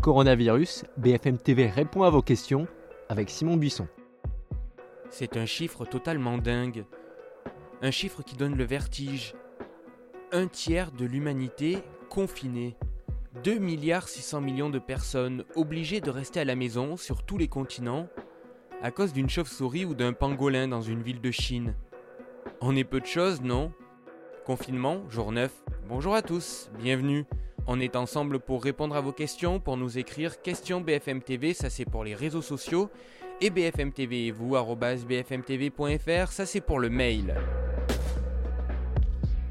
Coronavirus, BFM TV répond à vos questions avec Simon Buisson. C'est un chiffre totalement dingue. Un chiffre qui donne le vertige. Un tiers de l'humanité confinée. 2 milliards 600 millions de personnes obligées de rester à la maison sur tous les continents à cause d'une chauve-souris ou d'un pangolin dans une ville de Chine. On est peu de choses, non? Confinement, jour 9. Bonjour à tous, bienvenue. On est ensemble pour répondre à vos questions, pour nous écrire questions BFM TV, ça c'est pour les réseaux sociaux, et BFM TV et vous, bfmtv.fr, ça c'est pour le mail.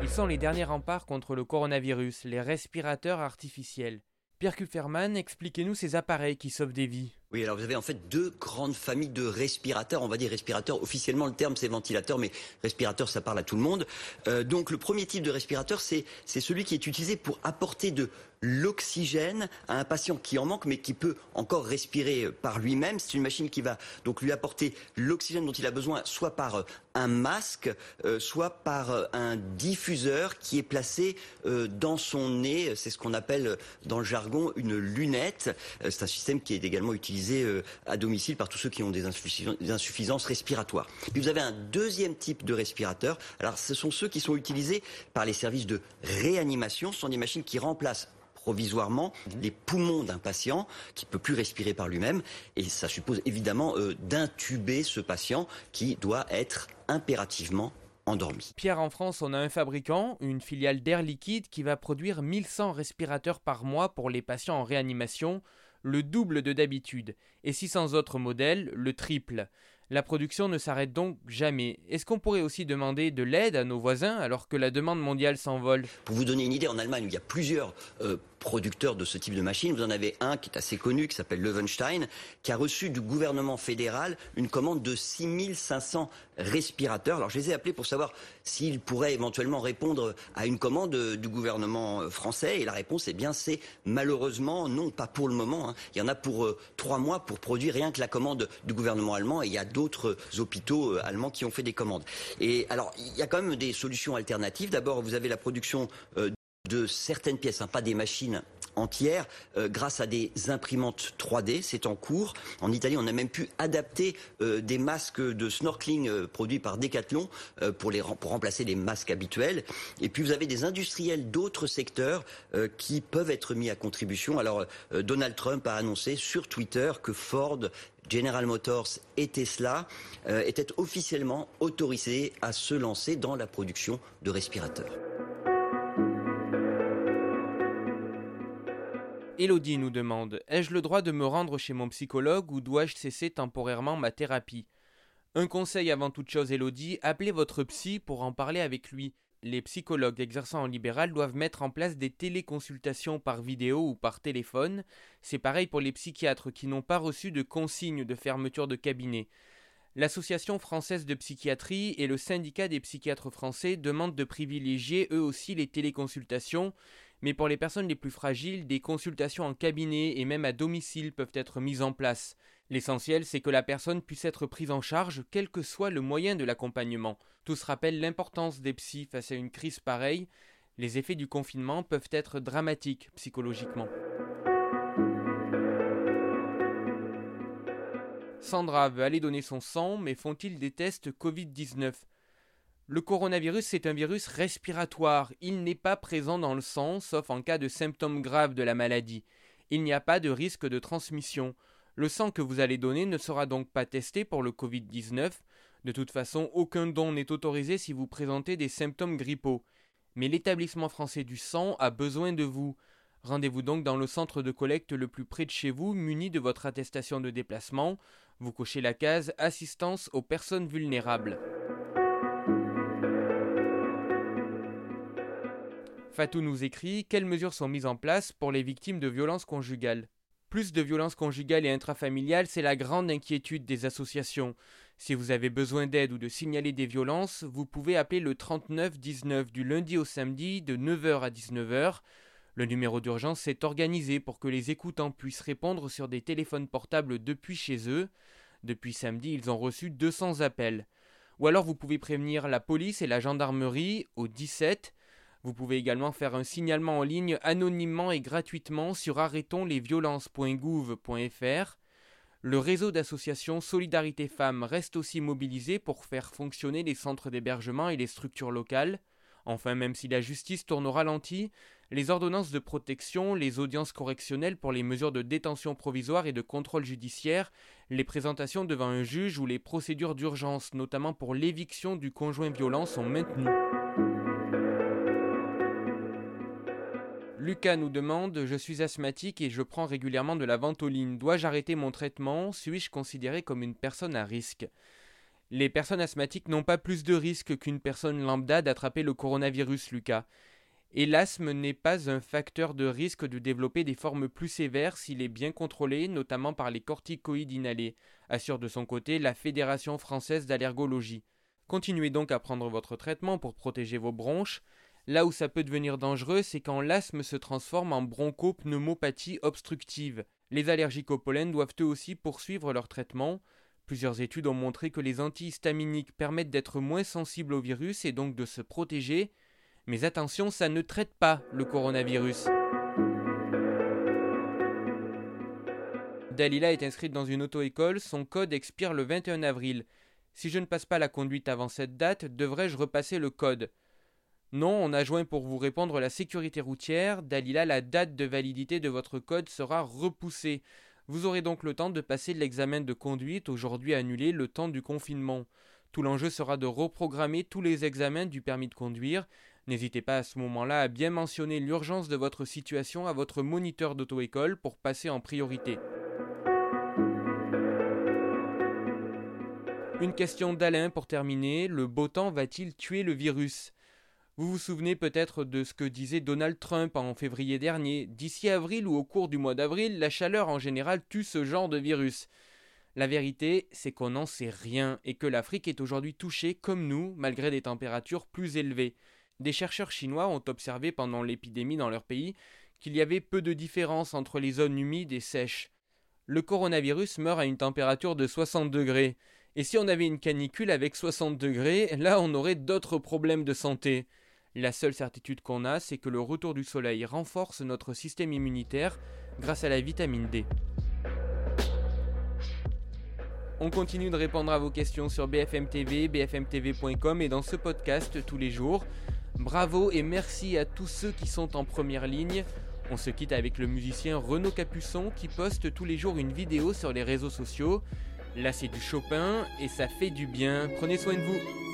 Ils sont les derniers remparts contre le coronavirus, les respirateurs artificiels. Pierre Kupferman, expliquez-nous ces appareils qui sauvent des vies. Oui, alors vous avez en fait deux grandes familles de respirateurs. On va dire respirateurs. Officiellement, le terme c'est ventilateur, mais respirateur, ça parle à tout le monde. Euh, donc le premier type de respirateur, c'est celui qui est utilisé pour apporter de l'oxygène à un patient qui en manque mais qui peut encore respirer par lui-même. C'est une machine qui va donc lui apporter l'oxygène dont il a besoin soit par euh, un masque, euh, soit par un diffuseur qui est placé dans son nez. C'est ce qu'on appelle dans le jargon une lunette. C'est un système qui est également utilisé euh, à domicile par tous ceux qui ont des, insuffisances respiratoires. Puis vous avez un deuxième type de respirateur. Alors ce sont ceux qui sont utilisés par les services de réanimation. Ce sont des machines qui remplacent provisoirement mhm. les poumons d'un patient qui ne peut plus respirer par lui-même. Et ça suppose évidemment euh, d'intuber ce patient qui doit être impérativement endormi. Pierre, en France, on a un fabricant, une filiale d'Air Liquide, qui va produire 1100 respirateurs par mois pour les patients en réanimation le double de d'habitude, et 600 autres modèles, le triple. La production ne s'arrête donc jamais. Est-ce qu'on pourrait aussi demander de l'aide à nos voisins alors que la demande mondiale s'envole? Pour vous donner une idée, en Allemagne, il y a plusieurs euh, producteurs de ce type de machine. Vous en avez un qui est assez connu, qui s'appelle Levenstein, qui a reçu du gouvernement fédéral une commande de 6500 respirateurs. Alors je les ai appelés pour savoir s'ils pourraient éventuellement répondre à une commande du gouvernement euh, français. Et la réponse est bien c'est malheureusement non, pas pour le moment. Hein. Il y en a pour euh, trois mois pour produire rien que la commande du gouvernement allemand. Et il y a d'autres hôpitaux euh, allemands qui ont fait des commandes. Et alors il y a quand même des solutions alternatives. D'abord vous avez la production de certaines pièces, hein, pas des machines entières, euh, grâce à des imprimantes 3D. C'est en cours. En Italie, on a même pu adapter euh, des masques de snorkeling euh, produits par Decathlon pour, les, pour remplacer les masques habituels. Et puis, vous avez des industriels d'autres secteurs qui peuvent être mis à contribution. Alors, Donald Trump a annoncé sur Twitter que Ford General Motors et Tesla étaient officiellement autorisés à se lancer dans la production de respirateurs. Elodie nous demande Ai-je le droit de me rendre chez mon psychologue ou dois-je cesser temporairement ma thérapie? Un conseil avant toute chose, Elodie appelez votre psy pour en parler avec lui. Les psychologues exerçant en libéral doivent mettre en place des téléconsultations par vidéo ou par téléphone. C'est pareil pour les psychiatres qui n'ont pas reçu de consigne de fermeture de cabinet. L'Association française de psychiatrie et le syndicat des psychiatres français demandent de privilégier eux aussi les téléconsultations mais pour les personnes les plus fragiles, des consultations en cabinet et même à domicile peuvent être mises en place. L'essentiel, c'est que la personne puisse être prise en charge, quel que soit le moyen de l'accompagnement. Tous rappellent l'importance des psys face à une crise pareille. Les effets du confinement peuvent être dramatiques psychologiquement. Sandra veut aller donner son sang, mais font-ils des tests Covid-19 le coronavirus, c'est un virus respiratoire. Il n'est pas présent dans le sang, sauf en cas de symptômes graves de la maladie. Il n'y a pas de risque de transmission. Le sang que vous allez donner ne sera donc pas testé pour le Covid-19. De toute façon, aucun don n'est autorisé si vous présentez des symptômes grippaux. Mais l'établissement français du sang a besoin de vous. Rendez-vous donc dans le centre de collecte le plus près de chez vous, muni de votre attestation de déplacement. Vous cochez la case Assistance aux personnes vulnérables. Fatou nous écrit Quelles mesures sont mises en place pour les victimes de violences conjugales? Plus de violences conjugales et intrafamiliales, c'est la grande inquiétude des associations. Si vous avez besoin d'aide ou de signaler des violences, vous pouvez appeler le 39 19 du lundi au samedi de 9h à 19h. Le numéro d'urgence est organisé pour que les écoutants puissent répondre sur des téléphones portables depuis chez eux. Depuis samedi, ils ont reçu 200 appels. Ou alors vous pouvez prévenir la police et la gendarmerie au 17 Vous pouvez également faire un signalement en ligne anonymement et gratuitement sur arrêtonslesviolences.gouv.fr. Le réseau d'associations Solidarité Femmes reste aussi mobilisé pour faire fonctionner les centres d'hébergement et les structures locales. Enfin, même si la justice tourne au ralenti, les ordonnances de protection, les audiences correctionnelles pour les mesures de détention provisoire et de contrôle judiciaire, les présentations devant un juge ou les procédures d'urgence, notamment pour l'éviction du conjoint violent, sont maintenues. Lucas nous demande Je suis asthmatique et je prends régulièrement de la ventoline. Dois-je arrêter mon traitement? Suis-je considéré comme une personne à risque? Les personnes asthmatiques n'ont pas plus de risque qu'une personne lambda d'attraper le coronavirus, Lucas. Et l'asthme n'est pas un facteur de risque de développer des formes plus sévères s'il est bien contrôlé, notamment par les corticoïdes inhalés, assure de son côté la Fédération française d'allergologie. Continuez donc à prendre votre traitement pour protéger vos bronches. Là où ça peut devenir dangereux, c'est quand l'asthme se transforme en bronchopneumopathie obstructive. Les allergiques au pollen doivent eux aussi poursuivre leur traitement. Plusieurs études ont montré que les antihistaminiques permettent d'être moins sensibles au virus et donc de se protéger, mais attention, ça ne traite pas le coronavirus. Dalila est inscrite dans une auto-école, son code expire le 21 avril. Si je ne passe pas la conduite avant cette date, devrais-je repasser le code? Non, on a joint pour vous répondre la sécurité routière. Dalila, la date de validité de votre code sera repoussée. Vous aurez donc le temps de passer l'examen de conduite, aujourd'hui annulé le temps du confinement. Tout l'enjeu sera de reprogrammer tous les examens du permis de conduire. N'hésitez pas à ce moment-là à bien mentionner l'urgence de votre situation à votre moniteur d'auto-école pour passer en priorité. Une question d'Alain pour terminer. Le beau temps va-t-il tuer le virus? Vous vous souvenez peut-être de ce que disait Donald Trump en février dernier. D'ici avril ou au cours du mois d'avril, la chaleur en général tue ce genre de virus. La vérité, c'est qu'on n'en sait rien et que l'Afrique est aujourd'hui touchée comme nous, malgré des températures plus élevées. Des chercheurs chinois ont observé pendant l'épidémie dans leur pays qu'il y avait peu de différence entre les zones humides et sèches. Le coronavirus meurt à une température de 60 degrés. Et si on avait une canicule avec 60 degrés, là on aurait d'autres problèmes de santé. La seule certitude qu'on a, c'est que le retour du soleil renforce notre système immunitaire grâce à la vitamine D. On continue de répondre à vos questions sur BFM TV, bfmtv.com et dans ce podcast tous les jours. Bravo et merci à tous ceux qui sont en première ligne. On se quitte avec le musicien Renaud Capuçon qui poste tous les jours une vidéo sur les réseaux sociaux. Là c'est du Chopin et ça fait du bien. Prenez soin de vous.